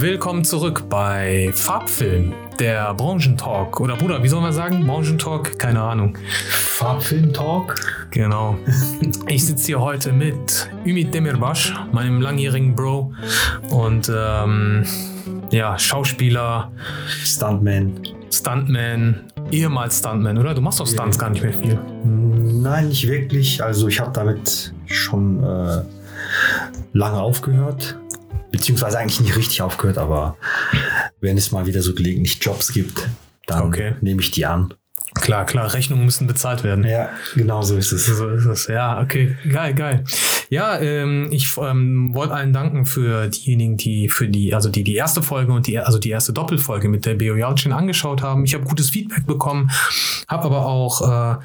Willkommen zurück bei Farbfilm, der Branchentalk. Oder Bruder, wie soll man sagen? Branchentalk? Keine Ahnung. Farbfilm-Talk? Genau. Ich sitze hier heute mit Ümit Demirbaş, meinem langjährigen Bro. Und ähm, ja, Schauspieler, Stuntman. Stuntman, ehemals Stuntman, oder? Du machst doch Stunts gar nicht mehr viel. Nein, nicht wirklich. Also ich habe damit schon äh, lange aufgehört. Beziehungsweise eigentlich nicht richtig aufgehört, aber wenn es mal wieder so gelegentlich Jobs gibt, dann Okay. nehme ich die an. Klar, klar, Rechnungen müssen bezahlt werden. Ja, genau so ist es. So ist es. Ja, okay. Geil, geil. Ja, ähm, ich ähm, wollte allen danken für diejenigen, die für die, also die die erste Folge und die, also die erste Doppelfolge mit der Beo Yalcin angeschaut haben. Ich habe gutes Feedback bekommen, habe aber auch äh,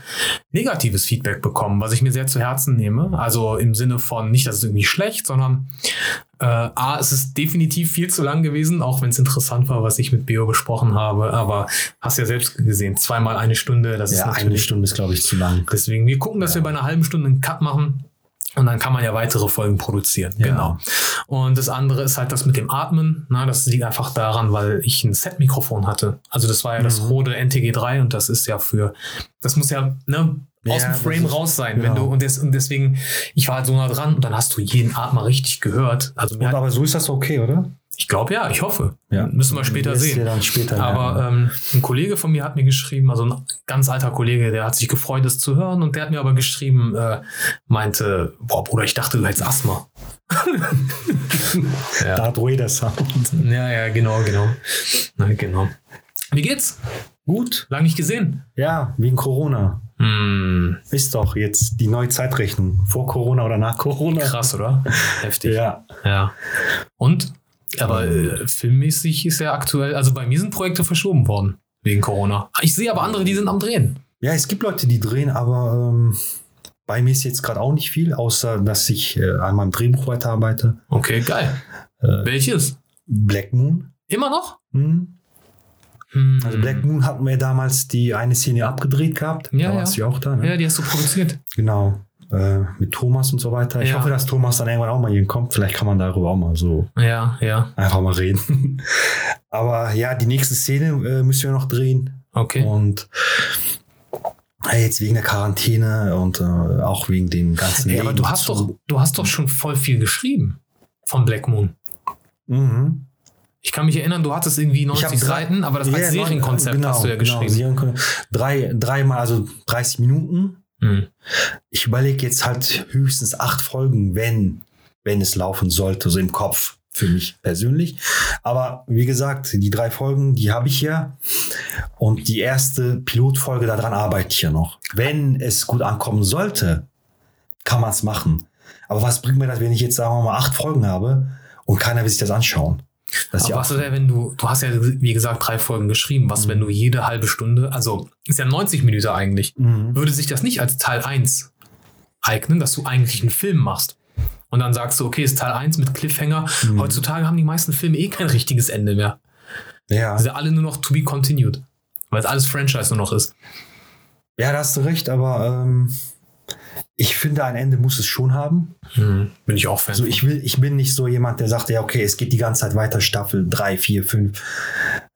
negatives Feedback bekommen, was ich mir sehr zu Herzen nehme. Also im Sinne von nicht, dass es irgendwie schlecht, sondern äh, A, es ist definitiv viel zu lang gewesen, auch wenn es interessant war, was ich mit Beo besprochen habe. Aber hast ja selbst gesehen, zweimal eine Stunde, das ist Ja, eine natürlich Stunde ist, glaube ich, zu lang. Deswegen, wir gucken, dass wir bei einer halben Stunde einen Cut machen. Und dann kann man ja weitere Folgen produzieren. Ja. Genau. Und das andere ist halt das mit dem Atmen. Na, das liegt einfach daran, weil ich ein Set-Mikrofon hatte. Also das war ja das Mhm. Rode NTG3 und das ist ja für, das muss ja ne, aus Ja, dem das Frame ist- raus sein. Wenn genau. du, und, des, und deswegen, ich war halt so nah dran und dann hast du jeden Atmer richtig gehört. Also Und hat, aber so ist das okay, oder? Ich glaube ja, ich hoffe. Ja. Müssen wir später Wirst sehen. dann später Aber ähm, ein Kollege von mir hat mir geschrieben, also ein ganz alter Kollege, der hat sich gefreut, es zu hören und der hat mir aber geschrieben, äh, meinte, boah Bruder, ich dachte, du hättest Asthma. ja. Darth Vader Sound. ja, ja, genau, genau. Na, genau. Wie geht's? Gut. Lang nicht gesehen. Ja, wegen Corona. Hm, Ist doch jetzt die neue Zeitrechnung. Vor Corona oder nach Corona. krass, oder? Heftig. Ja. Ja. Und? Aber äh, filmmäßig ist ja aktuell, also bei mir sind Projekte verschoben worden wegen Corona. Ich sehe aber andere, die sind am Drehen. Ja, es gibt Leute, die drehen, aber ähm, bei mir ist jetzt gerade auch nicht viel, außer dass ich äh, an meinem Drehbuch weiterarbeite. Okay, geil. Äh, Welches? Black Moon. Immer noch? Hm. Hm. Also Black Moon hatten wir damals die eine Szene abgedreht gehabt. Ja, da ja. warst du ja auch da, ne? Ja, die hast du produziert. Genau. Äh, mit Thomas und so weiter. Ich Ja. hoffe, dass Thomas dann irgendwann auch mal hier kommt. Vielleicht kann man darüber auch mal so Ja, ja. einfach mal reden. Aber ja, die nächste Szene äh, müssen wir noch drehen. Okay. Und äh, jetzt wegen der Quarantäne und äh, auch wegen dem ganzen Ja, aber du hast doch, du hast doch schon voll viel geschrieben von Black Moon. Mhm. Ich kann mich erinnern, du hattest irgendwie 90 hab drei- Seiten, aber das als Ja, Serienkonzept genau, hast du ja genau, geschrieben. Serienkonzept. Drei, dreimal, also 30 Minuten. Hm. Ich überlege jetzt halt höchstens acht Folgen, wenn, wenn es laufen sollte, so im Kopf für mich persönlich. Aber wie gesagt, die drei Folgen, die habe ich ja. Und die erste Pilotfolge, daran arbeite ich ja noch. Wenn es gut ankommen sollte, kann man es machen. Aber was bringt mir das, wenn ich jetzt, sagen wir mal, acht Folgen habe und keiner will sich das anschauen? Das was ist denn, wenn du, du hast ja, wie gesagt, drei Folgen geschrieben, was, Mhm. wenn du jede halbe Stunde, also ist ja 90 Minuten eigentlich, Mhm. würde sich das nicht als Teil 1 eignen, dass du eigentlich einen Film machst? Und dann sagst du, okay, ist Teil 1 mit Cliffhanger. Mhm. Heutzutage haben die meisten Filme eh kein richtiges Ende mehr. ja. Sind alle nur noch to be continued. Weil es alles Franchise nur noch ist. ja, da hast du recht, aber ähm, ich finde, ein Ende muss es schon haben. Hm, bin ich auch Fan. Also ich will, ich bin nicht so jemand, der sagt, ja, okay, es geht die ganze Zeit weiter, Staffel 3, 4, 5.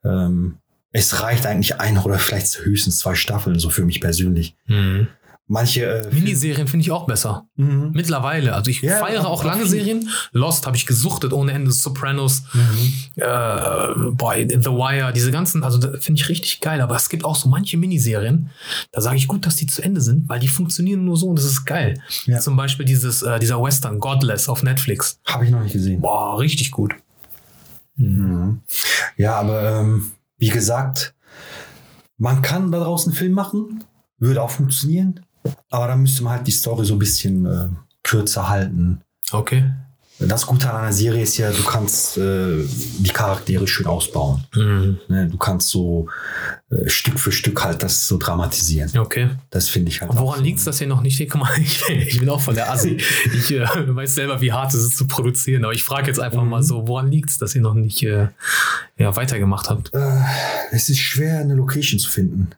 Ähm, es reicht eigentlich ein oder vielleicht höchstens zwei Staffeln, so für mich persönlich. Hm. Manche äh, Miniserien finde ich auch besser. Mhm. Mittlerweile. Also ich Ja, feiere auch- lange viel. Serien. Lost habe ich gesuchtet ohne Ende. Sopranos, Mhm. äh, boy, The Wire, diese ganzen, also finde ich richtig geil. Aber es gibt auch so manche Miniserien, da sage ich gut, dass die zu Ende sind, weil die funktionieren nur so und das ist geil. Ja. Zum Beispiel dieses, äh, dieser Western, Godless auf Netflix. Habe ich noch nicht gesehen. Boah, richtig gut. Mhm. Ja, aber ähm, wie gesagt, man kann da draußen einen Film machen, würde auch funktionieren, aber dann müsste man halt die Story so ein bisschen äh, kürzer halten. Okay. Das Gute an einer Serie ist ja, du kannst äh, die Charaktere schön ausbauen. Mhm. Ne? Du kannst so äh, Stück für Stück halt das so dramatisieren. Okay. Das finde ich halt. Und woran liegt es, dass ihr noch nicht, guck mal, ich, ich bin auch von der Assi. Ich äh, weiß selber, wie hart es ist zu produzieren, aber ich frage jetzt einfach Mhm. mal so, woran liegt es, dass ihr noch nicht äh, ja, weitergemacht habt? Äh, es ist schwer, eine Location zu finden.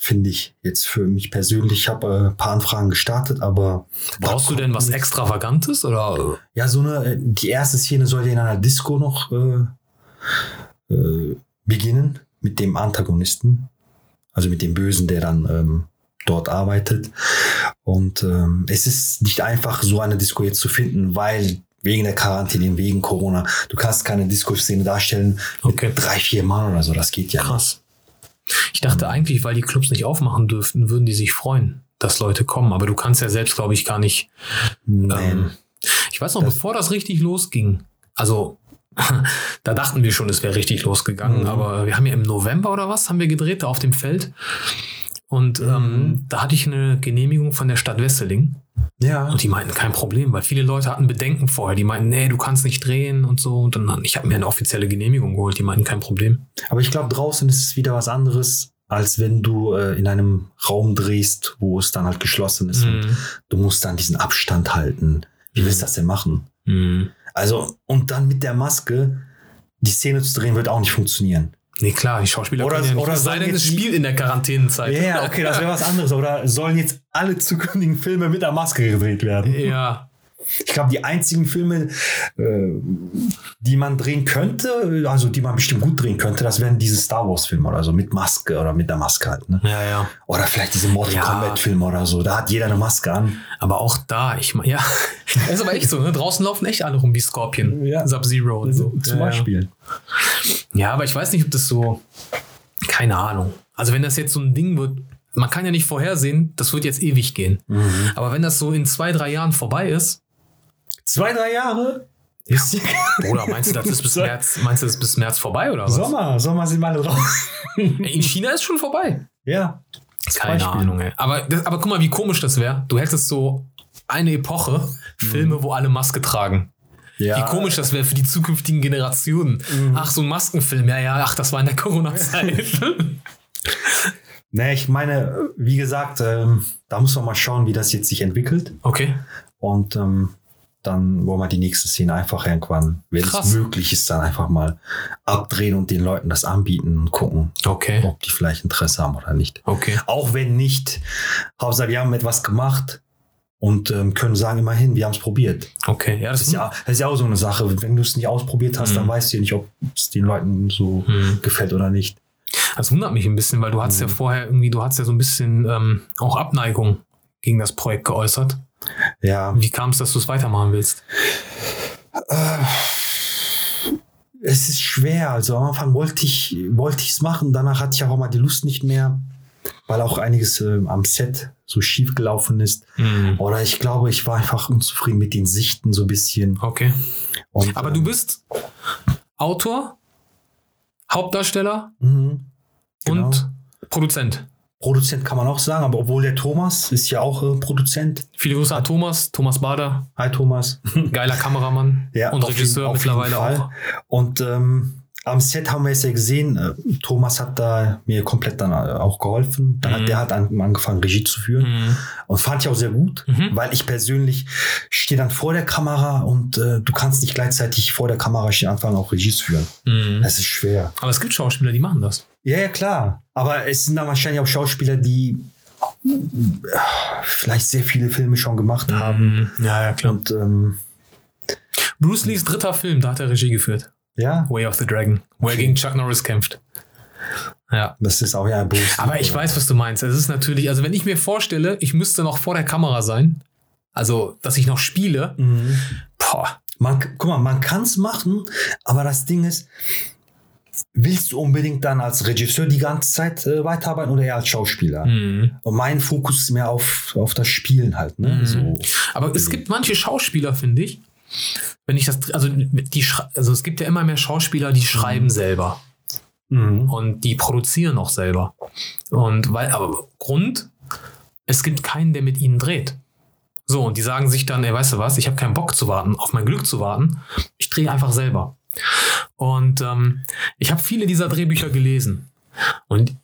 Finde ich. Jetzt für mich persönlich. Ich habe äh, ein paar Anfragen gestartet, aber. Brauchst du denn was Extravagantes oder? Ja, so eine, äh, die erste Szene soll ja in einer Disco noch äh, äh, beginnen mit dem Antagonisten, also mit dem Bösen, der dann ähm, dort arbeitet. Und ähm, es ist nicht einfach, so eine Disco jetzt zu finden, weil wegen der Quarantäne, wegen Corona, du kannst keine Disco-Szene darstellen Okay. mit drei, vier Mann oder so. Das geht ja nicht. Ich dachte eigentlich, weil die Clubs nicht aufmachen dürften, würden die sich freuen, dass Leute kommen. Aber du kannst ja selbst, glaube ich, gar nicht. Ähm, ich weiß noch, bevor das richtig losging, also da dachten wir schon, es wäre richtig losgegangen, Mhm. aber wir haben ja im November oder was, haben wir gedreht, da auf dem Feld. Und Mhm. ähm, da hatte ich eine Genehmigung von der Stadt Wesseling. Ja. Und die meinten, kein Problem, weil viele Leute hatten Bedenken vorher. Die meinten, nee, du kannst nicht drehen und so. Und dann, ich habe mir eine offizielle Genehmigung geholt. Die meinten, kein Problem. Aber ich glaube, draußen ist es wieder was anderes, als wenn du äh, in einem Raum drehst, wo es dann halt geschlossen ist. Und Mhm. du musst dann diesen Abstand halten. Wie willst du das denn machen? Mhm. Also, und dann mit der Maske die Szene zu drehen, wird auch nicht funktionieren. Nee, klar, die Schauspieler Oder- können ja nicht. oder sei denn, es spielt in der Quarantänezeit. Ja, okay, das wäre was anderes. Oder sollen jetzt alle zukünftigen Filme mit der Maske gedreht werden? Ja, Ich glaube, die einzigen Filme, äh, die man drehen könnte, also die man bestimmt gut drehen könnte, das wären diese Star Wars-Filme oder so, mit Maske oder mit der Maske halt. Ne? ja, ja. Oder vielleicht diese Mortal Ja. Kombat-Filme oder so. Da hat jeder eine Maske an. Aber auch da, ich meine, ja, das ist aber echt so, ne? Draußen laufen echt alle rum wie Scorpion, Ja. Sub-Zero und so. Zum ja, Beispiel. Ja. ja, aber ich weiß nicht, ob das so, keine Ahnung. Also wenn das jetzt so ein Ding wird, man kann ja nicht vorhersehen, das wird jetzt ewig gehen. Mhm. Aber wenn das so in zwei, drei Jahren vorbei ist, Zwei, drei Jahre? oder meinst du, das ist bis März, meinst du, das ist bis März vorbei oder was? Sommer, Sommer sind alle drauf. In China ist schon vorbei. ja. Keine Beispiel. Ahnung, ey. Aber, das, aber guck mal, wie komisch das wäre. Du hättest so eine Epoche, Filme, wo alle Maske tragen. ja. Wie komisch das wäre für die zukünftigen Generationen. Ach, so ein Maskenfilm. Ja, ja, ach, das war in der Corona-Zeit. Nee, ich meine, wie gesagt, ähm, da muss man mal schauen, wie das jetzt sich entwickelt. okay. Und ähm, dann wollen wir die nächste Szene einfach irgendwann, wenn Krass. es möglich ist, dann einfach mal abdrehen und den Leuten das anbieten und gucken, Okay. ob die vielleicht Interesse haben oder nicht. Okay. Auch wenn nicht, Hauptsache wir haben etwas gemacht und ähm, können sagen, immerhin, wir haben es probiert. Okay. Ja, das Das ist, ja, das ist ja auch so eine Sache. Wenn du es nicht ausprobiert hast, Mhm. dann weißt du ja nicht, ob es den Leuten so Mhm. gefällt oder nicht. Das wundert mich ein bisschen, weil du hattest ja vorher irgendwie, du hattest ja so ein bisschen ähm, auch Abneigung gegen das Projekt geäußert. Ja, Wie kam es, dass du es weitermachen willst? es ist schwer. Also am Anfang wollte ich wollte ich es machen, danach hatte ich auch mal die Lust nicht mehr, weil auch einiges ähm, am Set so schief gelaufen ist. Mhm. Oder ich glaube, ich war einfach unzufrieden mit den Sichten so ein bisschen. Okay. Und, Aber ähm, du bist Autor, Hauptdarsteller mhm, genau. und Produzent. Produzent kann man auch sagen, aber obwohl der Thomas ist ja auch äh, Produzent. Viele Grüße an Thomas, Thomas Bader, Hi Thomas. geiler Kameramann Ja, und auf Regisseur mittlerweile auch. Und ähm, am Set haben wir es ja gesehen, äh, Thomas hat da mir komplett dann äh, auch geholfen. Dann Mhm. hat der hat an, angefangen, Regie zu führen. Mhm. Und fand ich auch sehr gut, Mhm. weil ich persönlich stehe dann vor der Kamera und äh, du kannst nicht gleichzeitig vor der Kamera stehen anfangen, auch Regie zu führen. Mhm. Das ist schwer. Aber es gibt Schauspieler, die machen das. Ja, ja, klar. Aber es sind dann wahrscheinlich auch Schauspieler, die äh, vielleicht sehr viele Filme schon gemacht haben. Mhm. Ja, ja, klar. Und ähm, Bruce Lees dritter Film, da hat er Regie geführt. ja, Way of the Dragon, wo er gegen Chuck Norris kämpft. Ja. das ist auch ja ein Bruce Aber ich oder? weiß, was du meinst. Es ist natürlich, also wenn ich mir vorstelle, ich müsste noch vor der Kamera sein, also dass ich noch spiele, Mhm. boah, Man, guck mal, man kann es machen, aber das Ding ist, willst du unbedingt dann als Regisseur die ganze Zeit äh, weiterarbeiten oder eher als Schauspieler? mhm. Und mein Fokus ist mehr auf, auf das Spielen halt. Ne? Mhm. So. Aber es gibt manche Schauspieler, finde ich, wenn ich das, also die, also es gibt ja immer mehr Schauspieler, die schreiben selber Mhm. und die produzieren auch selber. Und weil, aber Grund, es gibt keinen, der mit ihnen dreht. So, und die sagen sich dann, ey, weißt du was, ich habe keinen Bock zu warten, auf mein Glück zu warten. Ich drehe einfach selber. Und ähm, ich habe viele dieser Drehbücher gelesen. Und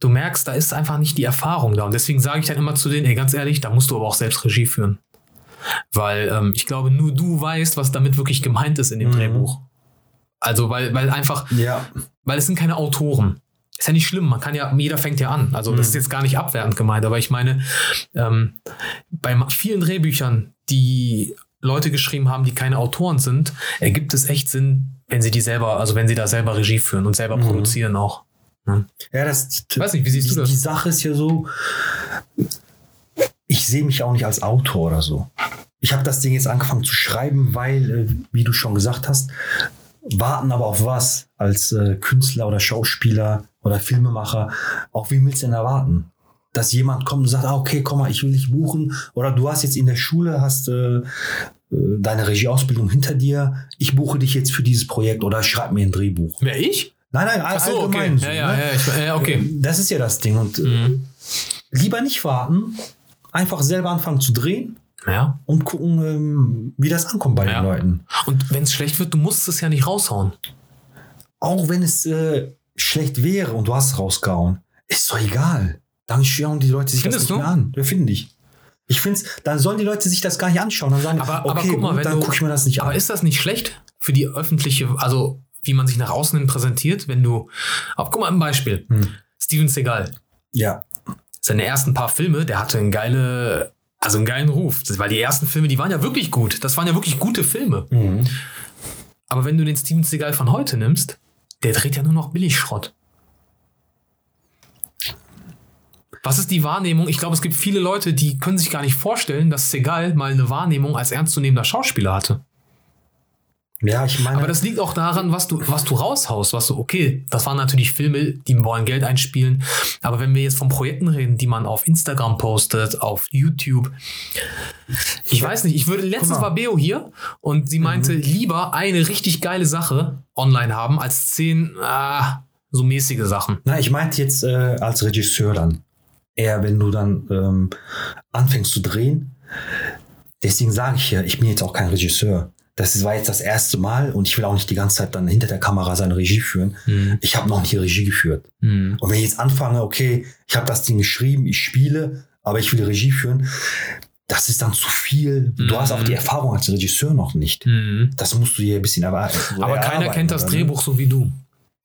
du merkst, da ist einfach nicht die Erfahrung da. Und deswegen sage ich dann immer zu denen, ey, ganz ehrlich, da musst du aber auch selbst Regie führen. Weil ähm, ich glaube, nur du weißt, was damit wirklich gemeint ist in dem Mhm. Drehbuch. Also, weil, weil einfach, Ja. weil es sind keine Autoren. Ist ja nicht schlimm, man kann ja, jeder fängt ja an. Also, das ist jetzt gar nicht abwertend gemeint, aber ich meine, ähm, bei vielen Drehbüchern, die Leute geschrieben haben, die keine Autoren sind, ergibt es echt Sinn, wenn sie die selber, also wenn sie da selber Regie führen und selber Mhm. produzieren auch. Ne? Ja, das. Weiß nicht, wie siehst die, du das? Die Sache ist ja so, ich sehe mich auch nicht als Autor oder so. Ich habe das Ding jetzt angefangen zu schreiben, weil, äh, wie du schon gesagt hast, warten aber auf was als äh, Künstler oder Schauspieler oder Filmemacher. Auch wie willst du denn erwarten? Dass jemand kommt und sagt, ah, okay, komm mal, ich will dich buchen. Oder du hast jetzt in der Schule, hast äh, äh, deine Regieausbildung hinter dir. Ich buche dich jetzt für dieses Projekt oder schreib mir ein Drehbuch. Wer ich? Nein, nein, Ach so, okay. so, ja, ja, ne? ja, ich, ja, okay. Das ist ja das Ding. Und äh, Mhm. lieber nicht warten, einfach selber anfangen zu drehen Ja. und gucken, ähm, wie das ankommt bei Ja. den Leuten. Und wenn es schlecht wird, du musst es ja nicht raushauen. Auch wenn es äh, schlecht wäre und du hast es rausgehauen, ist doch egal. Dann schauen die Leute sich Findest das nicht du? mehr an. Ja, finde ich. Ich finde dann sollen die Leute sich das gar nicht anschauen. Dann sagen, Aber, okay, aber guck mal, gut, wenn dann du, gucke ich mir das nicht aber an. ist das nicht schlecht für die öffentliche, also wie man sich nach außen hin präsentiert, wenn du, aber guck mal ein Beispiel. Hm. Steven Seagal, Ja, seine ersten paar Filme, der hatte einen geile, also einen geilen Ruf. Weil die ersten Filme, die waren ja wirklich gut. Das waren ja wirklich gute Filme. mhm. Aber wenn du den Steven Seagal von heute nimmst, der dreht ja nur noch Billigschrott. Was ist die Wahrnehmung? Ich glaube, es gibt viele Leute, die können sich gar nicht vorstellen, dass Seagal mal eine Wahrnehmung als ernstzunehmender Schauspieler hatte. ja ich meine, Aber das liegt auch daran, was du, was du raushaust, was du, okay, das waren natürlich Filme, die wollen Geld einspielen. Aber wenn wir jetzt von Projekten reden, die man auf Instagram postet, auf YouTube, ich weiß nicht, ich würde, letztens war Beo hier und sie meinte, lieber eine richtig geile Sache online haben, als zehn, ah, so mäßige Sachen. Na, ich meinte jetzt äh, als Regisseur dann. Eher, wenn du dann ähm, anfängst zu drehen. Deswegen sage ich ja, ich bin jetzt auch kein Regisseur. Das war jetzt das erste Mal und ich will auch nicht die ganze Zeit dann hinter der Kamera seine Regie führen. Hm. Ich habe noch nie Regie geführt. Hm. Und wenn ich jetzt anfange, okay, ich habe das Ding geschrieben, ich spiele, aber ich will Regie führen, das ist dann zu viel. Du Mhm. hast auch die Erfahrung als Regisseur noch nicht. Hm. Das musst du hier ein bisschen erwarten. Aber keiner kennt das Drehbuch so wie du.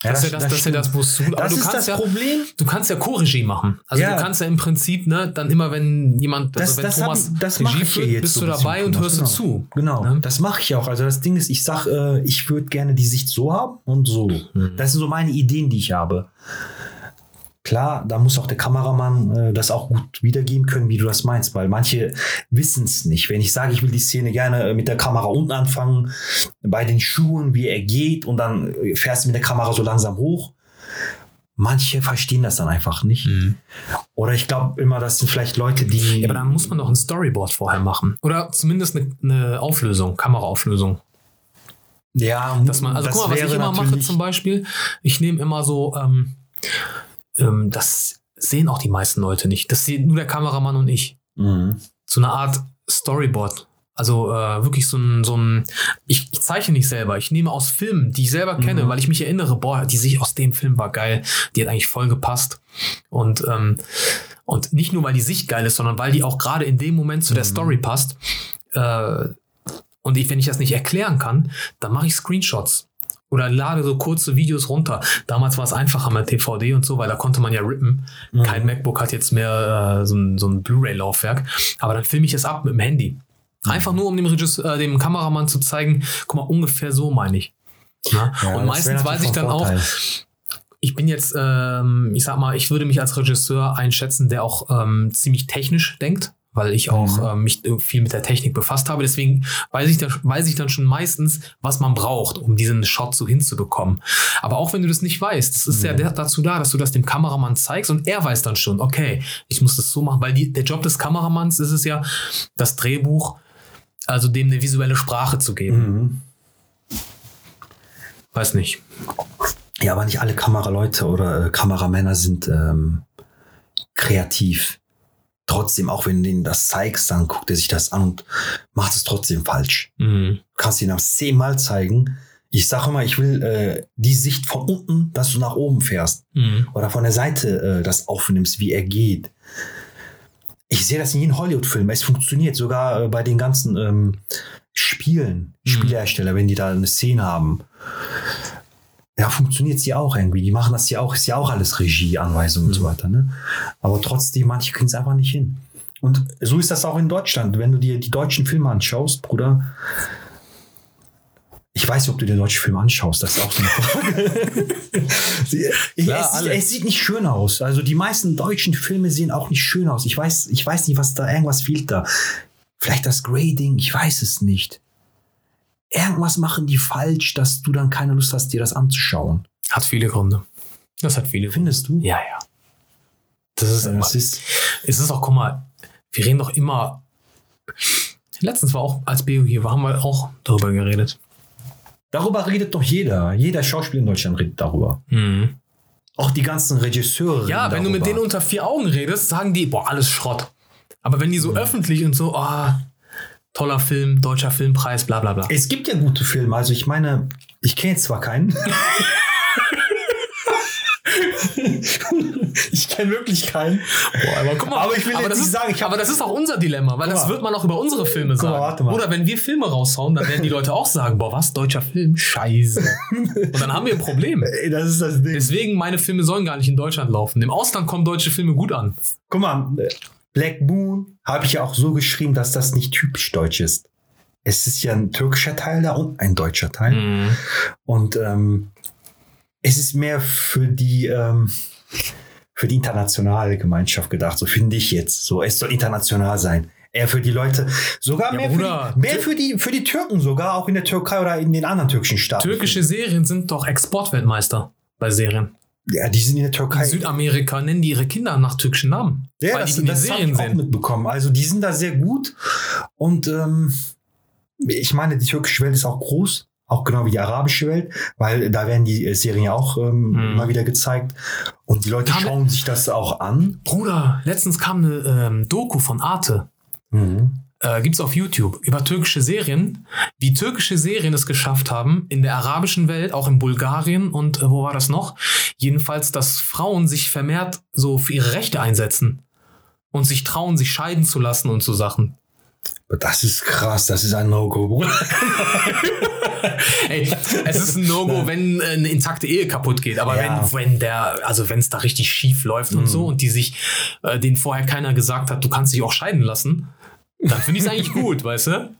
Ja, das, ist ja das, das, ist ja das, wo es zu. Aber Das du kannst das ja, Problem. Du kannst ja Co-Regie machen. Also Ja. du kannst ja im Prinzip, ne, dann immer, wenn jemand, Das, also wenn das, Thomas hab, das Regie führt, bist so du dabei und hörst genau. du zu. Genau, Ne? das mache ich auch. Also das Ding ist, ich sag, äh, ich würde gerne die Sicht so haben und so. Mhm. Das sind so meine Ideen, die ich habe. Klar, da muss auch der Kameramann äh, das auch gut wiedergeben können, wie du das meinst, weil manche wissen es nicht. Wenn ich sage, ich will die Szene gerne äh, mit der Kamera unten anfangen, bei den Schuhen, wie er geht und dann äh, fährst du mit der Kamera so langsam hoch. Manche verstehen das dann einfach nicht. Mhm. Oder ich glaube immer, das sind vielleicht Leute, die. Ja, aber dann muss man doch ein Storyboard vorher machen. Oder zumindest eine, eine Auflösung, Kameraauflösung. ja, Dass man, also das guck mal, was ich immer mache zum Beispiel, ich nehme immer so, ähm, ähm, das sehen auch die meisten Leute nicht. Das sieht nur der Kameramann und ich. Mhm. so eine Art Storyboard. Also äh, wirklich so ein, so ein ich, ich zeichne nicht selber, ich nehme aus Filmen, die ich selber kenne, Mhm. weil ich mich erinnere, boah, die Sicht aus dem Film war geil, die hat eigentlich voll gepasst. Und, ähm, und nicht nur, weil die Sicht geil ist, sondern weil die auch gerade in dem Moment zu der Mhm. Story passt. Äh, und ich, wenn ich das nicht erklären kann, dann mache ich Screenshots. Oder lade so kurze Videos runter. Damals war es einfacher mit DVD und so, weil da konnte man ja rippen. Mhm. Kein MacBook hat jetzt mehr äh, so ein, so ein Blu-ray-Laufwerk. Aber dann filme ich es ab mit dem Handy. Einfach nur, um dem, Regisseur, äh, dem Kameramann zu zeigen, guck mal, ungefähr so meine ich. Ja, und meistens weiß ich dann von auch, Vorteil. ich bin jetzt, ähm, ich sag mal, ich würde mich als Regisseur einschätzen, der auch ähm, ziemlich technisch denkt, weil ich auch Mhm. ähm, mich viel mit der Technik befasst habe. Deswegen weiß ich, da, weiß ich dann schon meistens, was man braucht, um diesen Shot so hinzubekommen. Aber auch wenn du das nicht weißt, das ist ja Mhm. der, dazu da, dass du das dem Kameramann zeigst und er weiß dann schon, okay, ich muss das so machen, weil die, der Job des Kameramanns ist es ja, das Drehbuch, also dem eine visuelle Sprache zu geben. Mhm. Weiß nicht. Ja, aber nicht alle Kameraleute oder äh, Kameramänner sind ähm, kreativ. Trotzdem, auch wenn du denen das zeigst, dann guckt er sich das an und macht es trotzdem falsch. Mhm. Du kannst ihn das zehnmal zeigen. Ich sage immer, ich will äh, die Sicht von unten, dass du nach oben fährst. Mhm. Oder von der Seite äh, das aufnimmst, wie er geht. Ich sehe das in jedem Hollywood-Film. Es funktioniert sogar äh, bei den ganzen ähm, Spielen, Mhm. Spielhersteller, wenn die da eine Szene haben. Ja, funktioniert sie auch irgendwie. Die machen das ja auch, ist ja auch alles Regie, Anweisung und so Mhm. weiter. Ne? Aber trotzdem, manche kriegen es einfach nicht hin. Und so ist das auch in Deutschland. Wenn du dir die deutschen Filme anschaust, Bruder, ich weiß nicht, ob du dir deutsche Filme anschaust, das ist auch so eine Frage. Klar, es, es sieht nicht schön aus. Also die meisten deutschen Filme sehen auch nicht schön aus. Ich weiß, ich weiß nicht, was da, irgendwas fehlt da. Vielleicht das Grading, ich weiß es nicht. Irgendwas machen die falsch, dass du dann keine Lust hast, dir das anzuschauen. Hat viele Gründe. Das hat viele Gründe. Findest du? Ja, ja. Das ist, Das ist, es ist auch, guck mal, wir reden doch immer. Letztens war auch, als Beo hier war, haben wir auch darüber geredet. darüber redet doch jeder. Jeder Schauspieler in Deutschland redet darüber. Mhm. Auch die ganzen Regisseure. Ja, wenn du mit darüber. denen unter vier Augen redest, sagen die, boah, alles Schrott. Aber wenn die so öffentlich und so, ah, toller Film, deutscher Filmpreis, bla bla bla. Es gibt ja gute Filme. Also ich meine, ich kenne jetzt zwar keinen. ich kenne wirklich keinen. Boah, aber guck mal, Aber ich will jetzt das nicht ist, sagen, ich hab- aber das ist auch unser Dilemma, weil das wird man auch über unsere Filme sagen. mal. Oder wenn wir Filme raushauen, dann werden die Leute auch sagen, boah, was, deutscher Film? Scheiße. und dann haben wir ein Problem. Ey, das ist das Ding. Deswegen, meine Filme sollen gar nicht in Deutschland laufen. Im Ausland kommen deutsche Filme gut an. Guck mal, Black Moon habe ich ja auch so geschrieben, dass das nicht typisch deutsch ist. Es ist ja ein türkischer Teil da und ein deutscher Teil. Mhm. Und ähm, es ist mehr für die, ähm, für die internationale Gemeinschaft gedacht, so finde ich jetzt. So, es soll international sein. Eher für die Leute, sogar Ja, mehr, Bruder. für die, mehr für, die, für die Türken, sogar auch in der Türkei oder in den anderen türkischen Staaten. Türkische Serien sind doch Exportweltmeister bei Serien. Ja, die sind in der Türkei. In Südamerika nennen die ihre Kinder nach türkischen Namen. Ja, weil das, die in das habe ich auch mitbekommen. Also die sind da sehr gut. Und ähm, ich meine, die türkische Welt ist auch groß, auch genau wie die arabische Welt, weil da werden die äh, Serien ja auch ähm, Mhm. immer wieder gezeigt. Und die Leute Kam- schauen sich das auch an. Bruder, letztens kam eine ähm, Doku von Arte. Äh, gibt's auf YouTube über türkische Serien, wie türkische Serien es geschafft haben, in der arabischen Welt, auch in Bulgarien und äh, wo war das noch? Jedenfalls, dass Frauen sich vermehrt so für ihre Rechte einsetzen und sich trauen, sich scheiden zu lassen und so Sachen. Das ist krass, das ist ein No-Go, Bruder. Ey, es ist ein No-Go, wenn äh, eine intakte Ehe kaputt geht. Aber Ja. wenn, wenn der, also wenn es da richtig schief läuft und so und die sich, äh, denen vorher keiner gesagt hat, du kannst dich auch scheiden lassen, dann finde ich es eigentlich gut, weißt du?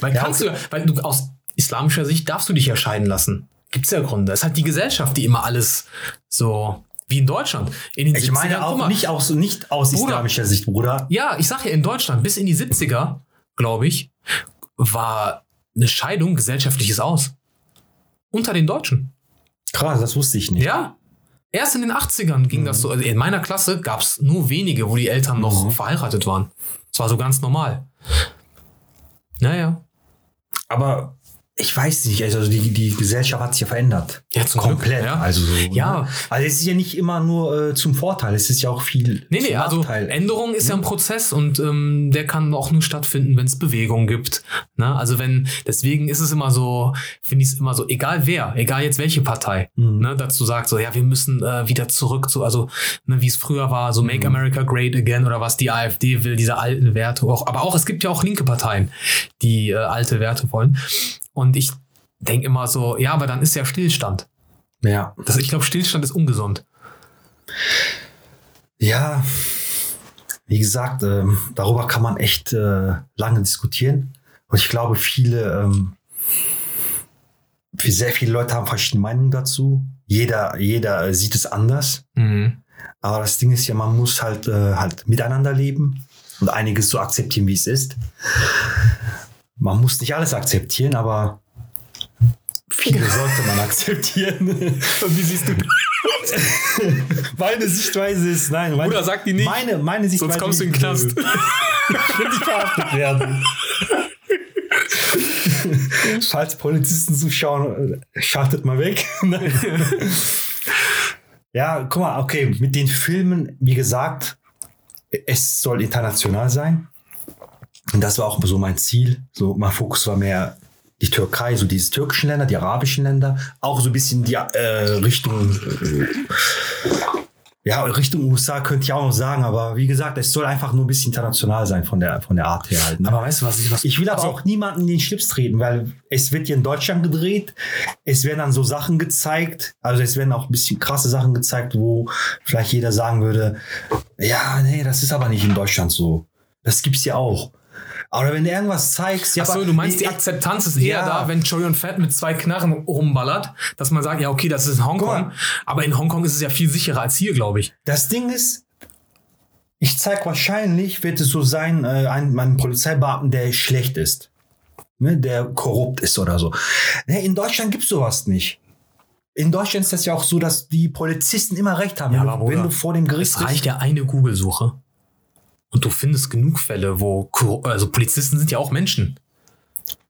Weil Ja, kannst du, weil du aus islamischer Sicht darfst du dich ja scheiden lassen. Gibt's ja Gründe. Es ist halt die Gesellschaft, die immer alles so wie in Deutschland. In den Ich 70ern, meine auch mal, nicht aus, nicht aus Bruder. islamischer Sicht, Bruder. ja, ich sag ja, in Deutschland bis in die 70er, glaube ich, war eine Scheidung gesellschaftliches Aus. Unter den Deutschen. Krass, das wusste ich nicht. Ja. Erst in den 80ern ging das so. Also in meiner Klasse gab es nur wenige, wo die Eltern noch Mhm. verheiratet waren. Das war so ganz normal. Naja. Aber ich weiß nicht, also die, die Gesellschaft hat sich ja verändert. Ja, zum Komplett. Glück, ja. Also so, Ja. Ne? Also es ist ja nicht immer nur äh, zum Vorteil, es ist ja auch viel Nee, nee, also Nachteil. Änderung ist ja ein Prozess und ähm, der kann auch nur stattfinden, wenn es Bewegung gibt. Ne? Also wenn, deswegen ist es immer so, finde ich es immer so, egal wer, egal jetzt welche Partei, Mhm. ne, dazu sagt so, ja, wir müssen äh, wieder zurück zu, also ne, wie es früher war, so Make Mhm. America Great Again oder was die AfD will, diese alten Werte auch. Aber auch, es gibt ja auch linke Parteien, die äh, alte Werte wollen. Und ich denke immer so, ja, aber dann ist ja Stillstand. Ja. Das, ich glaube, Stillstand ist ungesund. Ja, wie gesagt, ähm, darüber kann man echt äh, lange diskutieren. Und ich glaube, viele, ähm, sehr viele Leute haben verschiedene Meinungen dazu. Jeder, jeder sieht es anders. Mhm. Aber das Ding ist ja, man muss halt, äh, halt miteinander leben und einiges so akzeptieren, wie es ist. Man muss nicht alles akzeptieren, aber viele sollte man akzeptieren. Und wie siehst du meine Sichtweise ist, nein, meine, Bruder, sag die nicht. Meine, meine Sichtweise Sonst kommst du in den Knast. Ich will nicht verhaftet werden. Falls Polizisten zuschauen, äh, schaltet mal weg. Ja, guck mal, okay, mit den Filmen, wie gesagt, es soll international sein. Und das war auch so mein Ziel. So, mein Fokus war mehr die Türkei, so diese türkischen Länder, die arabischen Länder, auch so ein bisschen die äh, Richtung, ja, Richtung USA könnte ich auch noch sagen, aber wie gesagt, es soll einfach nur ein bisschen international sein von der, von der Art her halt. Ne? Aber weißt du, was ich was Ich will aber Also- auch niemanden in den Schlips treten, weil es wird hier in Deutschland gedreht. Es werden dann so Sachen gezeigt. Also es werden auch ein bisschen krasse Sachen gezeigt, wo vielleicht jeder sagen würde, ja, nee, das ist aber nicht in Deutschland so. Das gibt's ja auch. Aber wenn du irgendwas zeigst, ja, Achso, aber- du meinst, die Akzeptanz ist eher Ja. da, wenn Chorion Fat mit zwei Knarren rumballert, dass man sagt, ja, okay, das ist in Hongkong. Aber in Hongkong ist es ja viel sicherer als hier, glaube ich. Das Ding ist, ich zeig wahrscheinlich, wird es so sein, äh, ein, ein Polizeibeamten, der schlecht ist. Ne, der korrupt ist oder so. Ne, in Deutschland gibt's sowas nicht. In Deutschland ist das ja auch so, dass die Polizisten immer recht haben. Ja, wenn, du, wenn du vor dem Gericht Es reicht ja eine Google-Suche. Und du findest genug Fälle, wo, also Polizisten sind ja auch Menschen.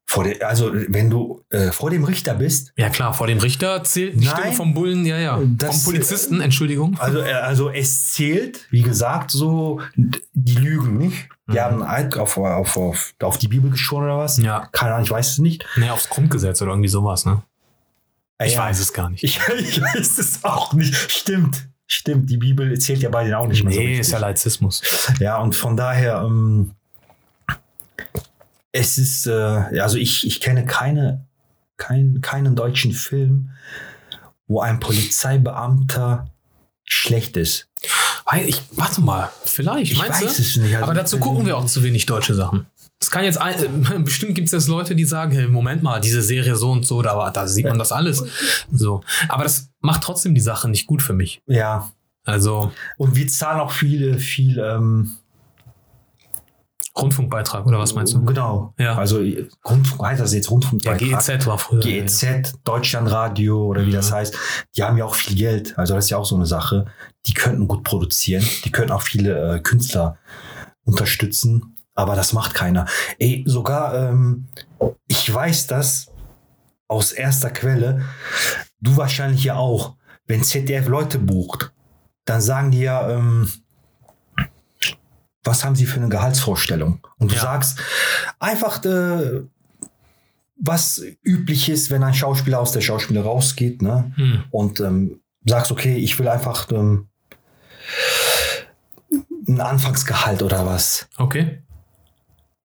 vor dem, also wenn du äh, vor dem Richter bist, Ja klar, vor dem Richter zählt die Nein. Stimme vom Bullen, ja, ja. Vom Polizisten, Entschuldigung. also, äh, also es zählt, wie gesagt, so die lügen nicht. Die Mhm. haben einen Eid auf, auf, auf, auf die Bibel geschworen oder was? Ja. Keine Ahnung, ich weiß es nicht. Nee, aufs Grundgesetz oder irgendwie sowas, ne? Ich Ja. weiß es gar nicht. Ich, ich weiß es auch nicht. Stimmt. Stimmt, die Bibel zählt ja bei denen auch nicht mehr so nee, ist ja Laizismus. Ja, und von daher, ähm, es ist, äh, also ich, ich kenne keine, kein, keinen deutschen Film, wo ein Polizeibeamter schlecht ist. Ich, warte mal, vielleicht, Ich weiß du? es nicht. Also, Aber dazu gucken wir auch zu wenig deutsche Sachen. Es kann jetzt, ein, bestimmt gibt es jetzt Leute, die sagen, hey, Moment mal, diese Serie so und so, da, da sieht man das alles. So. Aber das macht trotzdem die Sache nicht gut für mich. Ja, Also, und wir zahlen auch viele, viel, ähm, Rundfunkbeitrag oder was meinst du? Genau. Ja. Also Rundfunk, heißt das jetzt Ja, Rundfunkbeitrag? GEZ war früher. GEZ, Deutschlandradio oder wie das Mhm. heißt, die haben ja auch viel Geld. Also das ist ja auch so eine Sache. Die könnten gut produzieren. Die könnten auch viele äh, Künstler unterstützen. Aber das macht keiner. Ey, sogar, ähm, ich weiß das aus erster Quelle. Du wahrscheinlich ja auch. Wenn ZDF Leute bucht, dann sagen die ja, ähm, was haben sie für eine Gehaltsvorstellung? Und du Ja. sagst einfach, äh, was üblich ist, wenn ein Schauspieler aus der Schauspieler rausgeht, ne? Hm. Und ähm, sagst, okay, ich will einfach ähm, ein Anfangsgehalt oder was. Okay.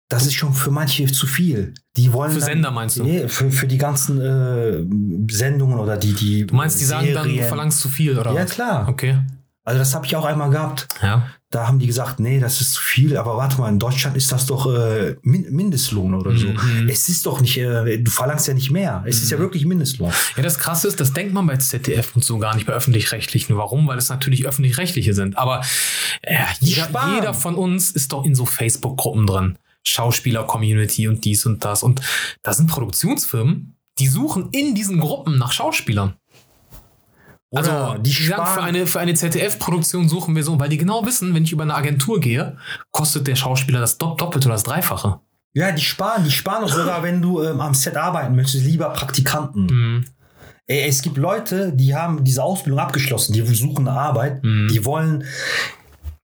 Das ist schon für manche zu viel. Die wollen Für dann- Sender meinst du? Nee, für, für die ganzen äh, Sendungen oder die die. Du meinst, die sagen dann, du verlangst zu viel oder Ja was? klar. Okay. Also das habe ich auch einmal gehabt. Ja. Da haben die gesagt, nee, das ist zu viel. Aber warte mal, in Deutschland ist das doch äh, Min Mindestlohn oder so. Mhm. Es ist doch nicht, äh, du verlangst ja nicht mehr. Es ist ja wirklich Mindestlohn. Ja, das Krasse ist, das denkt man bei ZDF und so gar nicht bei Öffentlich-Rechtlichen. Warum? Weil es natürlich Öffentlich-Rechtliche sind. Aber äh, jeder, jeder von uns ist doch in so Facebook-Gruppen drin. Schauspieler-Community und dies und das. Und da sind Produktionsfirmen, die suchen in diesen Gruppen nach Schauspielern. Also, Oder die die sagen, für eine, für eine ZDF-Produktion suchen wir so, weil die genau wissen, wenn ich über eine Agentur gehe, kostet der Schauspieler das Dopp- Doppelte oder das Dreifache. Ja, die sparen, die sparen auch sogar, wenn du ähm, am Set arbeiten möchtest, lieber Praktikanten. Mhm. Ey, es gibt Leute, die haben diese Ausbildung abgeschlossen, die suchen eine Arbeit, Mhm. die wollen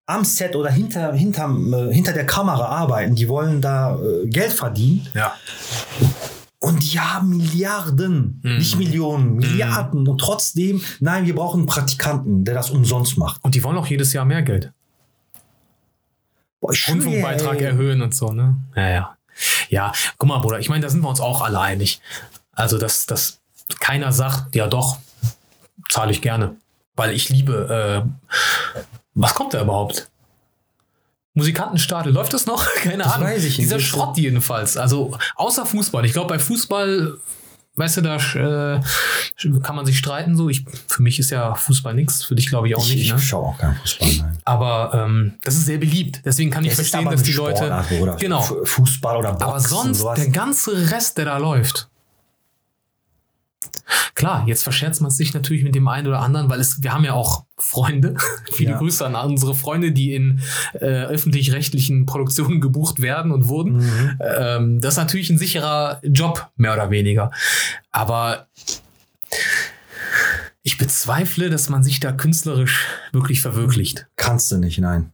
am Set oder hinter, hinterm, äh, hinter der Kamera arbeiten, die wollen da äh, Geld verdienen Ja. und die haben Milliarden, Mhm. nicht Millionen, Milliarden und trotzdem, nein, wir brauchen einen Praktikanten, der das umsonst macht. Und die wollen auch jedes Jahr mehr Geld. Boah, Rundfunkbeitrag erhöhen und so, ne? Ja, ja. Ja, guck mal, Bruder, ich meine, da sind wir uns auch alle einig. Also, dass, dass keiner sagt, ja doch, zahle ich gerne. Weil ich liebe, äh, was kommt da überhaupt? Musikantenstadel, läuft das noch? Keine Das Ahnung. weiß ich nicht. Dieser Das- Schrott jedenfalls. Also, außer Fußball. Ich glaube, bei Fußball, weißt du, da äh, kann man sich streiten. So, ich, für mich ist ja Fußball nichts, für dich glaube ich auch Ich, nicht. ich Ne? schaue auch keinen Fußball. Nein. Aber ähm, das ist sehr beliebt. Deswegen kann ich ist verstehen, dass die Leute. Sportart. Genau. Fußball oder Boxen. Aber sonst, der ganze Rest, der da läuft. Klar, jetzt verscherzt man sich natürlich mit dem einen oder anderen, weil es, wir haben ja auch Freunde. Viele Ja. Grüße an unsere Freunde, die in äh, öffentlich-rechtlichen Produktionen gebucht werden und wurden. Mhm. Ähm, das ist natürlich ein sicherer Job, mehr oder weniger. Aber ich bezweifle, dass man sich da künstlerisch wirklich verwirklicht. Kannst du nicht, nein.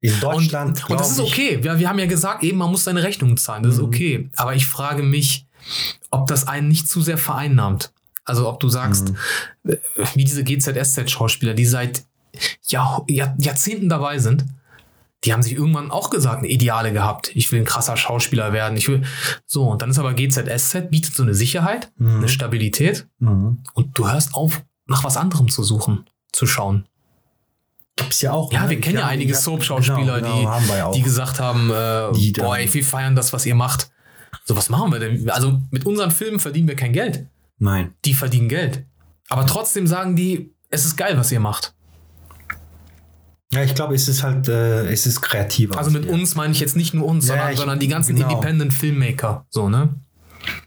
In Deutschland. Und, und das ist okay. Wir, wir haben ja gesagt, eben, man muss seine Rechnungen zahlen. Das ist Mhm. okay. Aber ich frage mich, ob das einen nicht zu sehr vereinnahmt. Also ob du sagst, Mhm. äh, wie diese GZSZ-Schauspieler, die seit Jahr, Jahr, Jahrzehnten dabei sind, die haben sich irgendwann auch gesagt, eine Ideale gehabt. Ich will ein krasser Schauspieler werden. Ich will so. Und dann ist aber GZSZ bietet so eine Sicherheit, Mhm. eine Stabilität Mhm. und du hörst auf, nach was anderem zu suchen, zu schauen. Gibt's ja auch. Ja, ne? wir kennen ja Ich- einige Soap-Schauspieler, genau, genau, ja die, die gesagt haben, äh, Die boah, ey, wir feiern das, was ihr macht. So, was machen wir denn? Also mit unseren Filmen verdienen wir kein Geld. Nein. Die verdienen Geld. Aber trotzdem sagen die, es ist geil, was ihr macht. Ja, ich glaube, es ist halt, äh, es ist kreativer. Also mit uns meine ich jetzt nicht nur uns, Ja, sondern, ich- sondern die ganzen genau. Independent Filmmaker. So, ne?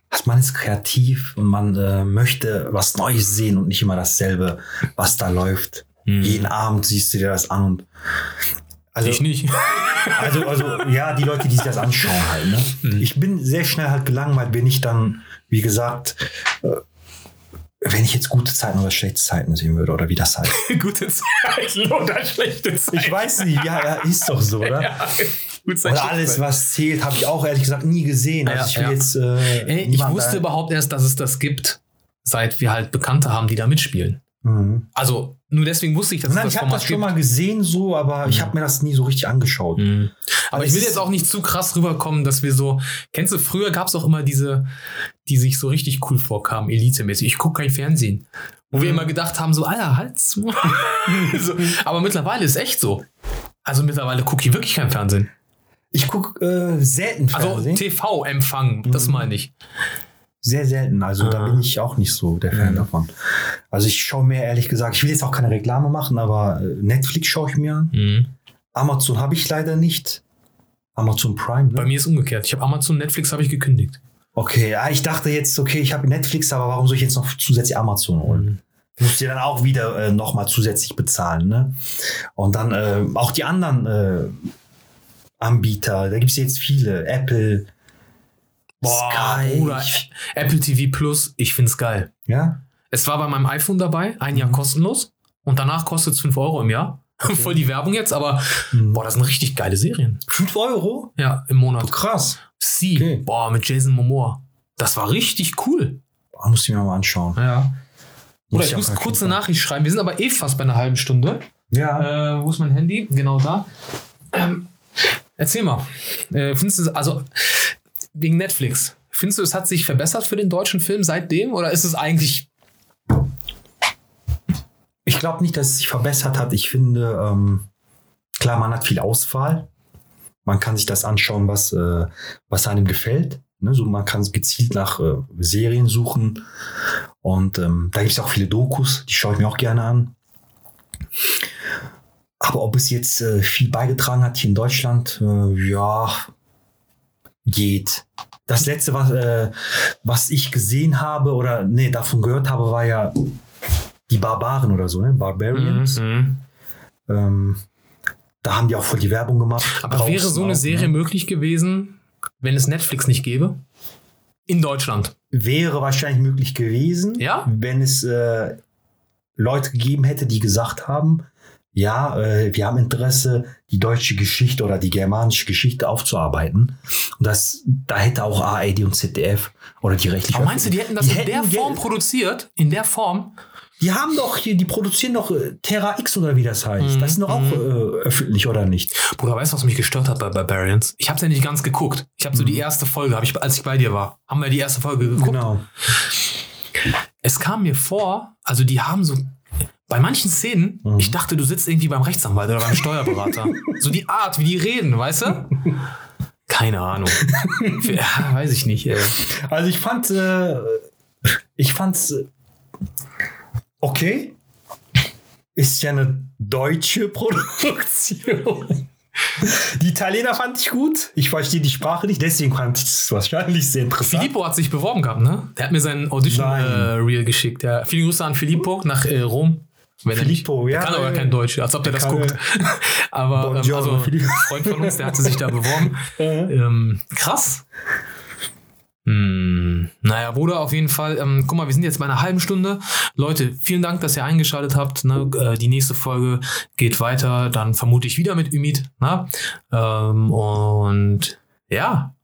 Also man ist kreativ und man äh, möchte was Neues sehen und nicht immer dasselbe, was da läuft. Hm. Jeden Abend siehst du dir das an und also, ich nicht. Also, also ja, die Leute, die sich das anschauen halt. Ne? Mhm. Ich bin sehr schnell halt gelangweilt, wenn ich dann, wie gesagt, äh, wenn ich jetzt gute Zeiten oder schlechte Zeiten sehen würde oder wie das heißt. Gute Zeit oder schlechte Zeit. Ich weiß nicht, ja, ja ist doch so, oder? Ja, gut Zeit, Oder alles, was zählt, habe ich auch ehrlich gesagt nie gesehen. Also Ja, ich will ja. jetzt. Äh, Ey, ich wusste überhaupt erst, dass es das gibt, seit wir halt Bekannte haben, die da mitspielen. Mhm. Also nur deswegen wusste ich, dass Nein, es das ich habe das schon mal gesehen, so, aber ich habe mir das nie so richtig angeschaut. Mhm. Aber Also ich will jetzt auch nicht zu krass rüberkommen, dass wir so. Kennst du, früher gab es auch immer diese, die sich so richtig cool vorkamen, elitemäßig. Ich gucke kein Fernsehen. Wo wir immer gedacht haben, so, Alter, halt's. so, aber mittlerweile ist echt so. Also mittlerweile gucke ich wirklich kein Fernsehen. Ich gucke äh, selten Also Fernsehen. TV-Empfang, das Mhm. meine ich. Sehr selten. Also da Ah. bin ich auch nicht so der Fan Mhm. davon. Also ich schaue mir ehrlich gesagt, ich will jetzt auch keine Reklame machen, aber äh, Netflix schaue ich mir an. Mhm. Amazon habe ich leider nicht. Amazon Prime, Bei ne? mir ist umgekehrt. Ich habe Amazon, Netflix habe ich gekündigt. Okay, ja, ich dachte jetzt, okay, ich habe Netflix, aber warum soll ich jetzt noch zusätzlich Amazon holen? Mhm. Musst dir dann auch wieder äh, nochmal zusätzlich bezahlen, ne? Und dann äh, auch die anderen äh, Anbieter, da gibt es jetzt viele, Apple, Sky. Bruder, Apple TV Plus, ich find's geil. Ja? Es war bei meinem iPhone dabei, ein Jahr kostenlos. Und danach kostet es 5 Euro im Jahr. Voll die Werbung jetzt, aber Mhm. boah, das sind richtig geile Serien. 5 Euro? Ja, im Monat. Krass. Sie, Okay. boah, mit Jason Momoa. Das war richtig cool. Boah, muss ich mir mal anschauen. Ja. Oder ich auch muss kurz eine Nachricht schreiben. Wir sind aber eh fast bei einer halben Stunde. Ja. Äh, wo ist mein Handy? Genau da. Ähm, erzähl mal. Äh, findest du, also wegen Netflix, findest du, es hat sich verbessert für den deutschen Film seitdem? Oder ist es eigentlich. Ich glaube nicht, dass es sich verbessert hat. Ich finde, ähm, klar, man hat viel Auswahl. Man kann sich das anschauen, was, äh, was einem gefällt. Ne? So, man kann gezielt nach äh, Serien suchen. Und ähm, da gibt es auch viele Dokus, die schaue ich mir auch gerne an. Aber ob es jetzt äh, viel beigetragen hat hier in Deutschland, äh, ja, geht. Das letzte, was, äh, was ich gesehen habe oder nee, davon gehört habe, war ja die Barbaren oder so, ne? Barbarians. Mhm. Ähm, da haben die auch voll die Werbung gemacht. Aber Draußen wäre so eine auch, Serie ne? möglich gewesen, wenn es Netflix nicht gäbe? In Deutschland. Wäre wahrscheinlich möglich gewesen, Ja? wenn es äh, Leute gegeben hätte, die gesagt haben, ja, äh, wir haben Interesse, die deutsche Geschichte oder die germanische Geschichte aufzuarbeiten. Und das, da hätte auch ARD und ZDF oder die rechtliche. Aber meinst du, die hätten das in der hätten Form Geld- produziert? In der Form? Die haben doch hier, die produzieren doch äh, Terra X oder wie das heißt. Mhm, Das ist doch auch mhm. äh, öffentlich oder nicht? Bruder, weißt du, was mich gestört hat bei Barbarians? Ich hab's ja nicht ganz geguckt. Ich habe so die erste Folge, hab ich, als ich bei dir war, haben wir die erste Folge geguckt. Genau. Es kam mir vor, also die haben so bei manchen Szenen, Mhm. ich dachte, du sitzt irgendwie beim Rechtsanwalt oder beim Steuerberater. so die Art, wie die reden, weißt du? Keine Ahnung. Ja, weiß ich nicht. Ey. Also ich fand, äh, ich fand's äh, okay. Ist ja eine deutsche Produktion. Die Italiener fand ich gut. Ich verstehe die Sprache nicht, deswegen fand ich es wahrscheinlich sehr interessant. Filippo hat sich beworben gehabt, ne? Der hat mir sein Audition-Reel Nein. geschickt. Ja. Viele Grüße an Filippo nach äh, Rom. Wenn er nicht- Filippo, ja. Der kann aber kein Deutsch, als ob der das kann, guckt. aber ähm, also, Filippo. Freund von uns, der hatte sich da beworben. Äh, Ähm, krass. Hm, naja, Bruder, auf jeden Fall. Ähm, guck mal, wir sind jetzt bei einer halben Stunde. Leute, vielen Dank, dass ihr eingeschaltet habt. Ne? Äh, die nächste Folge geht weiter. Dann vermute ich wieder mit Ümit. Na? Ähm, und ja,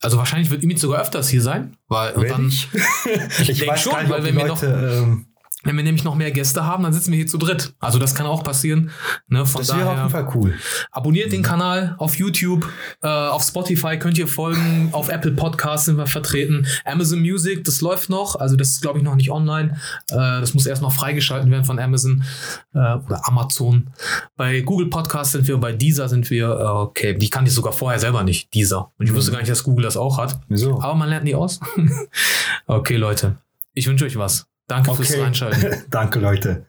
also wahrscheinlich wird Ümit sogar öfters hier sein. Weil, und werd dann, ich ich ich denk weiß schon, weil wenn wir noch- ähm, Wenn wir nämlich noch mehr Gäste haben, dann sitzen wir hier zu dritt. Also das kann auch passieren. Ne? Von Das wäre auf daher jeden Fall cool. abonniert den Kanal auf YouTube, äh, auf Spotify könnt ihr folgen, auf Apple Podcasts sind wir vertreten, Amazon Music, das läuft noch, also das ist glaube ich noch nicht online. Äh, das muss erst noch freigeschalten werden von Amazon äh, oder Amazon. Bei Google Podcasts sind wir, bei Deezer sind wir, äh, okay, die kannte ich sogar vorher selber nicht, Deezer. Und ich wusste gar nicht, dass Google das auch hat. Wieso? Aber man lernt nie aus. okay, Leute. Ich wünsche euch was. Danke fürs Okay. Reinschalten. Danke, Leute.